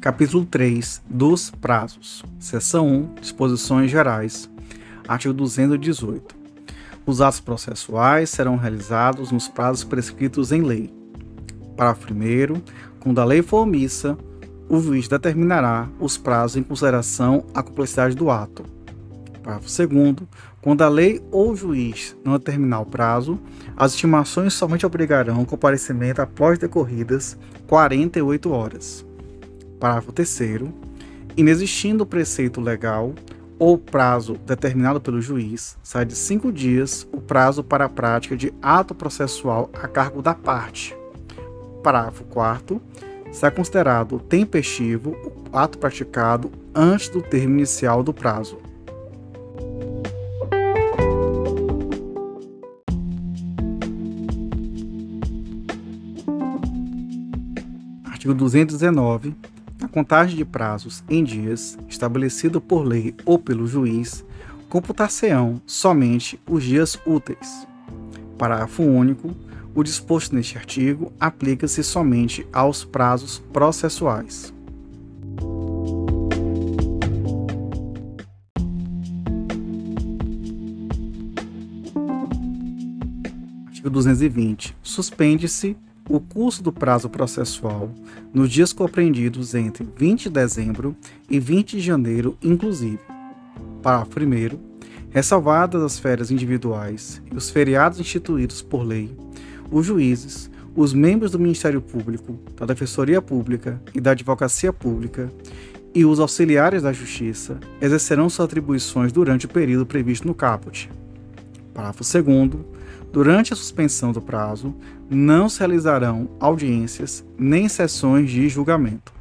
Capítulo 3 dos prazos. Seção 1 Disposições gerais. Artigo 218. Os atos processuais serão realizados nos prazos prescritos em lei. Parágrafo 1. Quando a lei for omissa, o juiz determinará os prazos em consideração à complexidade do ato. Parágrafo 2. Quando a lei ou o juiz não determinar o prazo, as estimações somente obrigarão o comparecimento após decorridas 48 horas. Parágrafo 3. Inexistindo o preceito legal ou prazo determinado pelo juiz, sai de cinco dias o prazo para a prática de ato processual a cargo da parte. Parágrafo 4. Será considerado tempestivo o ato praticado antes do termo inicial do prazo. Artigo 219 a contagem de prazos em dias, estabelecido por lei ou pelo juiz, computar-se-ão somente os dias úteis. Parágrafo único. O disposto neste artigo aplica-se somente aos prazos processuais. Artigo 220. Suspende-se o curso do prazo processual nos dias compreendidos entre 20 de dezembro e 20 de janeiro, inclusive. Parágrafo 1. Ressalvadas as férias individuais e os feriados instituídos por lei, os juízes, os membros do Ministério Público, da Defensoria Pública e da Advocacia Pública e os auxiliares da Justiça exercerão suas atribuições durante o período previsto no caput. Parágrafo 2. Durante a suspensão do prazo, não se realizarão audiências nem sessões de julgamento.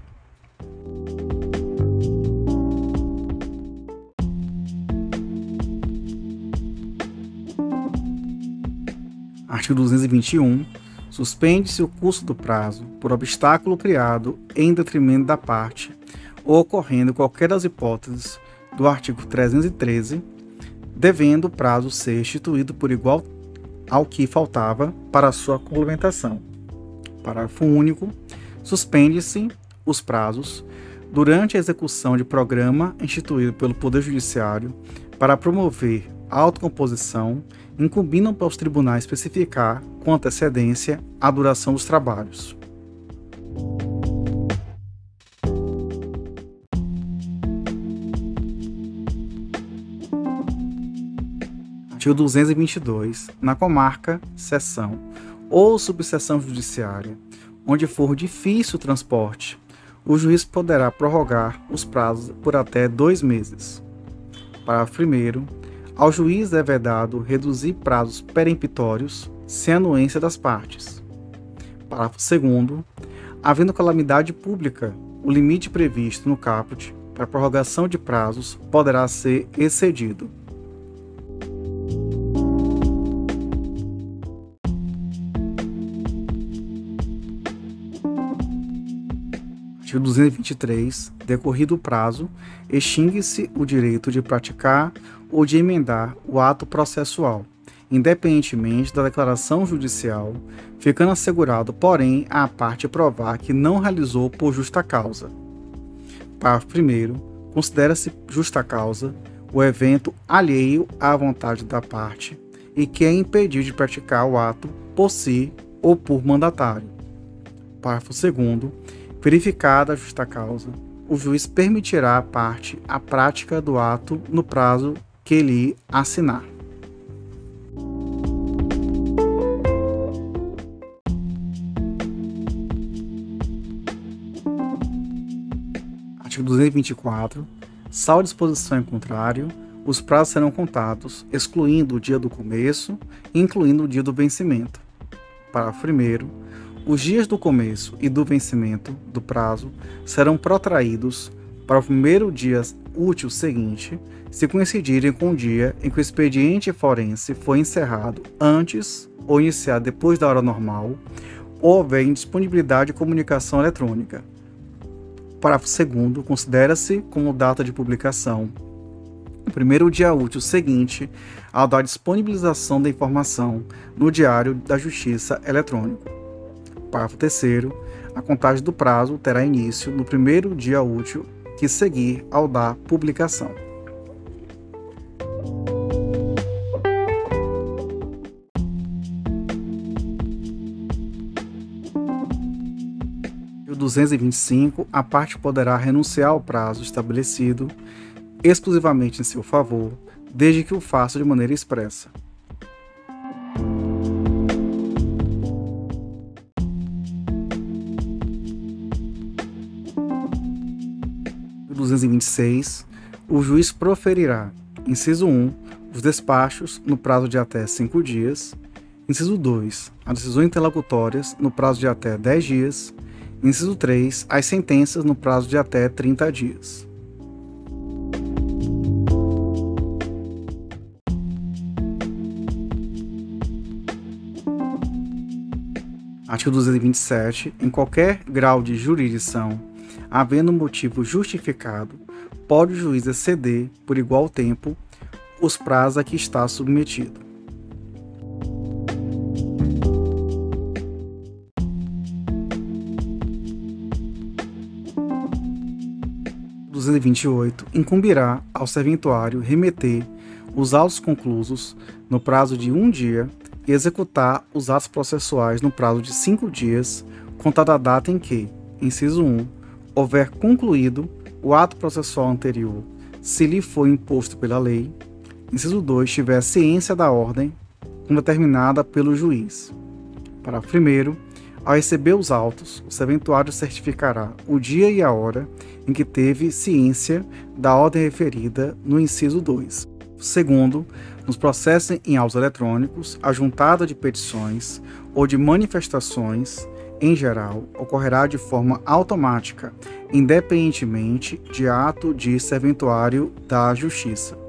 Artigo 221. Suspende-se o curso do prazo por obstáculo criado em detrimento da parte ou ocorrendo qualquer das hipóteses do artigo 313, devendo o prazo ser instituído por igual ao que faltava para sua complementação. Parágrafo único. Suspende-se os prazos durante a execução de programa instituído pelo Poder Judiciário para promover a autocomposição, incumbindo para os tribunais especificar com antecedência a duração dos trabalhos. Artigo 222, na comarca, seção ou subseção judiciária, onde for difícil o transporte, o juiz poderá prorrogar os prazos por até dois meses. Parágrafo 1. Ao juiz é vedado reduzir prazos peremptórios sem anuência das partes. Parágrafo 2. Havendo calamidade pública, o limite previsto no caput para prorrogação de prazos poderá ser excedido. Artigo 223. Decorrido o prazo, extingue-se o direito de praticar ou de emendar o ato processual, independentemente da declaração judicial, ficando assegurado, porém, à parte provar que não realizou por justa causa. Parágrafo 1. Considera-se justa causa o evento alheio à vontade da parte e que é impedido de praticar o ato por si ou por mandatário. Parágrafo 2 Verificada a justa causa, o juiz permitirá à parte a prática do ato no prazo que lhe assinar. Artigo 224. Salvo disposição em contrário, os prazos serão contados, excluindo o dia do começo e incluindo o dia do vencimento. Parágrafo 1 os dias do começo e do vencimento do prazo serão protraídos para o primeiro dia útil seguinte, se coincidirem com o dia em que o expediente forense foi encerrado antes ou iniciado depois da hora normal, ou houver indisponibilidade de comunicação eletrônica. Parágrafo 2 considera-se como data de publicação o primeiro dia útil seguinte ao da disponibilização da informação no Diário da Justiça Eletrônico. Parágrafo 3. a contagem do prazo terá início no primeiro dia útil que seguir ao da publicação. O 225, a parte poderá renunciar ao prazo estabelecido exclusivamente em seu favor, desde que o faça de maneira expressa. 226, o juiz proferirá, inciso 1, os despachos no prazo de até 5 dias, inciso 2, as decisões interlocutórias no prazo de até 10 dias, inciso 3, as sentenças no prazo de até 30 dias. Artigo 227. Em qualquer grau de jurisdição havendo motivo justificado, pode o juiz exceder, por igual tempo, os prazos a que está submetido. oito incumbirá ao serventuário remeter os autos conclusos no prazo de um dia e executar os atos processuais no prazo de cinco dias, contada a data em que, inciso 1, houver concluído o ato processual anterior, se lhe foi imposto pela lei, inciso 2, tiver ciência da ordem determinada pelo juiz. Parágrafo 1. Ao receber os autos, o serventuário certificará o dia e a hora em que teve ciência da ordem referida no inciso 2. Segundo, nos processos em autos eletrônicos, a juntada de petições ou de manifestações em geral, ocorrerá de forma automática, independentemente de ato de serventuário da Justiça.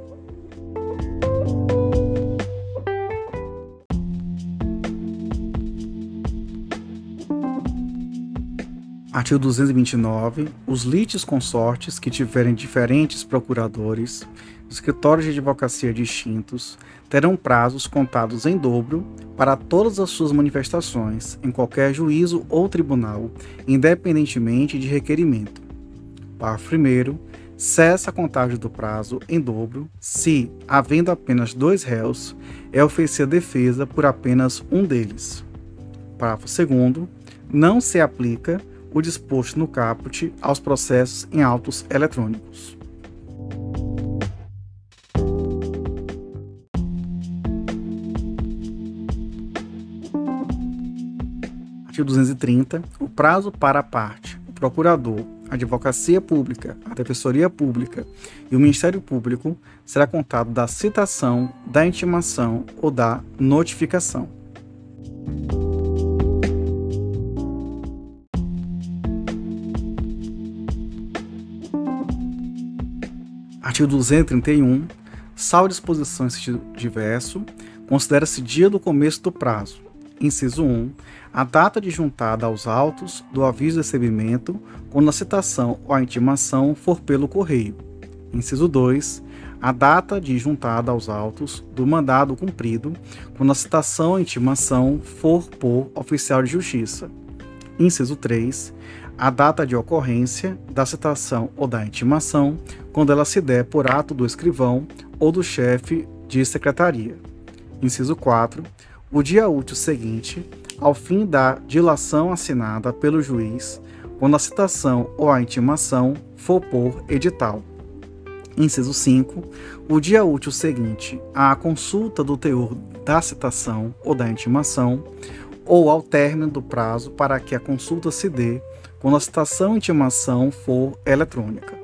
Artigo 229. Os lites consortes que tiverem diferentes procuradores, escritórios de advocacia distintos, terão prazos contados em dobro para todas as suas manifestações em qualquer juízo ou tribunal, independentemente de requerimento. Parágrafo 1. Cessa a contagem do prazo em dobro se, havendo apenas dois réus, é oferecida defesa por apenas um deles. Parágrafo 2. Não se aplica o disposto no caput aos processos em autos eletrônicos. artigo 230, o prazo para a parte, o procurador, a advocacia pública, a defensoria pública e o Ministério Público será contado da citação, da intimação ou da notificação. Artigo 231. Salvo disposição em sentido diverso, considera-se dia do começo do prazo, inciso 1, a data de juntada aos autos do aviso de recebimento quando a citação ou a intimação for pelo correio. Inciso 2, a data de juntada aos autos do mandado cumprido quando a citação ou intimação for por oficial de justiça. Inciso 3, a data de ocorrência da citação ou da intimação quando ela se der por ato do escrivão ou do chefe de secretaria. Inciso 4, o dia útil seguinte ao fim da dilação assinada pelo juiz, quando a citação ou a intimação for por edital. Inciso 5. O dia útil seguinte à consulta do teor da citação ou da intimação, ou ao término do prazo para que a consulta se dê quando a citação ou intimação for eletrônica.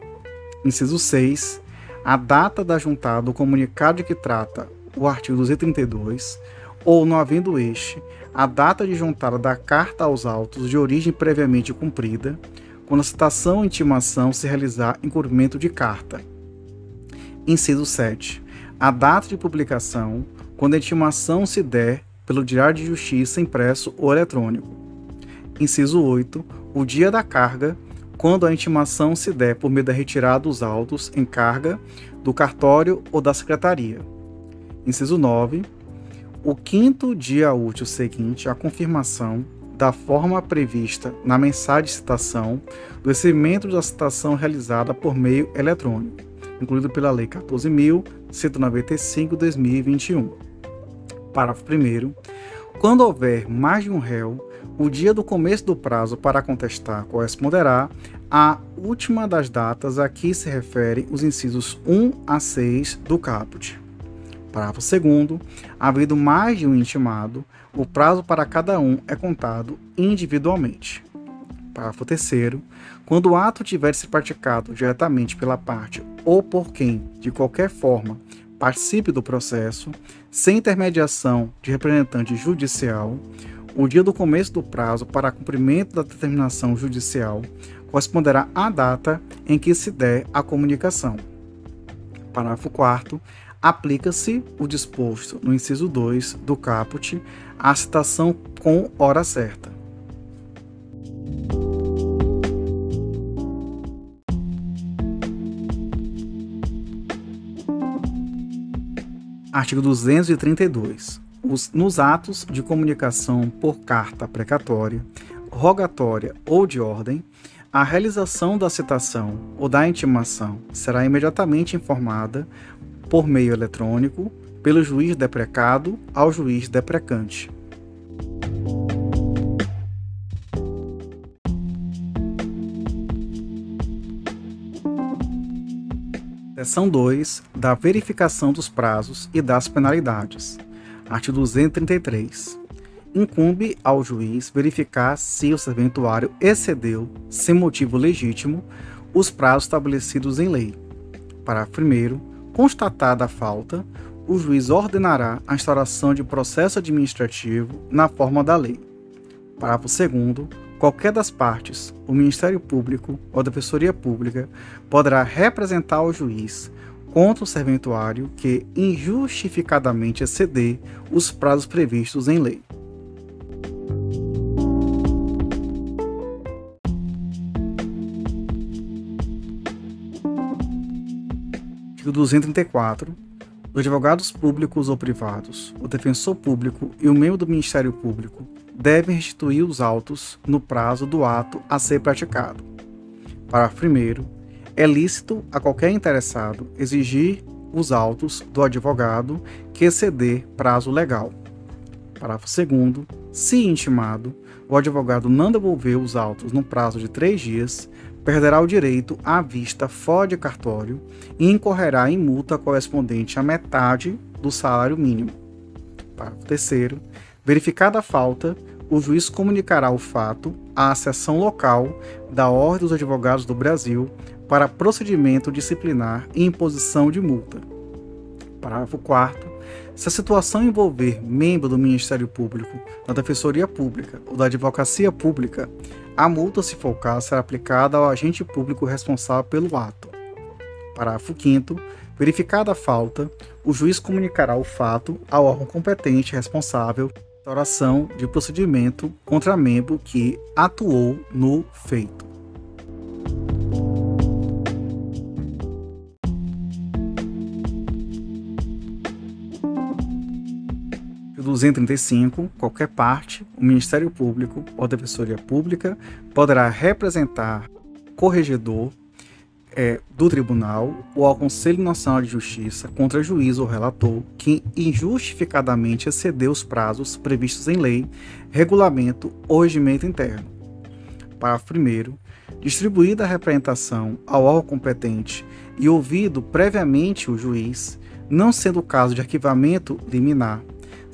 Inciso 6. A data da juntada do comunicado de que trata o artigo 232 ou, não havendo este, a data de juntada da carta aos autos de origem previamente cumprida, quando a citação ou intimação se realizar em cumprimento de carta. Inciso 7. A data de publicação, quando a intimação se der pelo Diário de Justiça impresso ou eletrônico. Inciso 8. O dia da carga, quando a intimação se der por meio da retirada dos autos em carga do cartório ou da secretaria. Inciso 9 o quinto dia útil seguinte à confirmação da forma prevista na mensagem de citação do recebimento da citação realizada por meio eletrônico, incluído pela Lei 14.195/2021. Parágrafo 1 Quando houver mais de um réu, o dia do começo do prazo para contestar corresponderá à última das datas a que se refere os incisos 1 a 6 do caput. Parágrafo 2 Havendo mais de um intimado, o prazo para cada um é contado individualmente. Parágrafo 3 Quando o ato tiver se praticado diretamente pela parte ou por quem, de qualquer forma, participe do processo, sem intermediação de representante judicial, o dia do começo do prazo para cumprimento da determinação judicial corresponderá à data em que se der a comunicação. Parágrafo 4 aplica-se o disposto no inciso 2 do caput à citação com hora certa. Artigo 232. Os, nos atos de comunicação por carta precatória, rogatória ou de ordem, a realização da citação ou da intimação será imediatamente informada por meio eletrônico, pelo juiz deprecado ao juiz deprecante. Seção 2 da verificação dos prazos e das penalidades. Artigo 233. Incumbe ao juiz verificar se o serventuário excedeu, sem motivo legítimo, os prazos estabelecidos em lei. Parágrafo 1 Constatada a falta, o juiz ordenará a instauração de processo administrativo na forma da lei. Parágrafo 2. Qualquer das partes, o Ministério Público ou a Defensoria Pública, poderá representar ao juiz contra o serventuário que injustificadamente exceder os prazos previstos em lei. artigo 234, os advogados públicos ou privados, o defensor público e o membro do Ministério Público devem restituir os autos no prazo do ato a ser praticado. Parágrafo 1. É lícito a qualquer interessado exigir os autos do advogado que exceder prazo legal. Parágrafo 2. Se intimado, o advogado não devolver os autos no prazo de três dias, perderá o direito à vista fora de cartório e incorrerá em multa correspondente à metade do salário mínimo. Parágrafo 3. Verificada a falta, o juiz comunicará o fato à seção local da Ordem dos Advogados do Brasil para procedimento disciplinar e imposição de multa. Parágrafo 4. Se a situação envolver membro do Ministério Público, da Defensoria Pública ou da Advocacia Pública, a multa, se for o caso, será aplicada ao agente público responsável pelo ato. Parágrafo 5. Verificada a falta, o juiz comunicará o fato ao órgão competente responsável pela oração de procedimento contra membro que atuou no feito. 235, qualquer parte, o Ministério Público ou a Defensoria Pública poderá representar corregedor é, do tribunal ou ao Conselho Nacional de Justiça contra juiz ou relator que injustificadamente excedeu os prazos previstos em lei, regulamento ou regimento interno. Parágrafo 1. Distribuída a representação ao órgão competente e ouvido previamente o juiz, não sendo o caso de arquivamento liminar,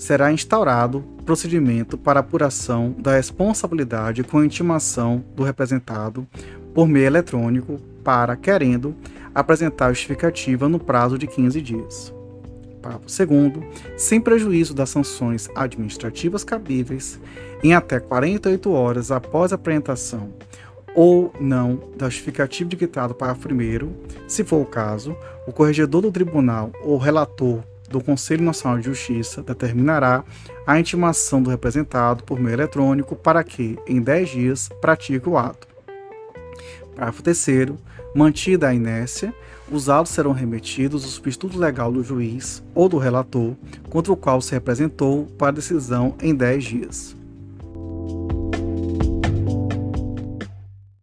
será instaurado procedimento para apuração da responsabilidade com intimação do representado por meio eletrônico para, querendo, apresentar justificativa no prazo de 15 dias. Parágrafo 2 sem prejuízo das sanções administrativas cabíveis, em até 48 horas após a apresentação ou não da justificativa dictada para primeiro, se for o caso, o corregedor do tribunal ou relator do Conselho Nacional de Justiça determinará a intimação do representado por meio eletrônico para que, em 10 dias, pratique o ato. Parágrafo 3 Mantida a inércia, os autos serão remetidos ao substituto legal do juiz ou do relator contra o qual se representou para decisão em 10 dias.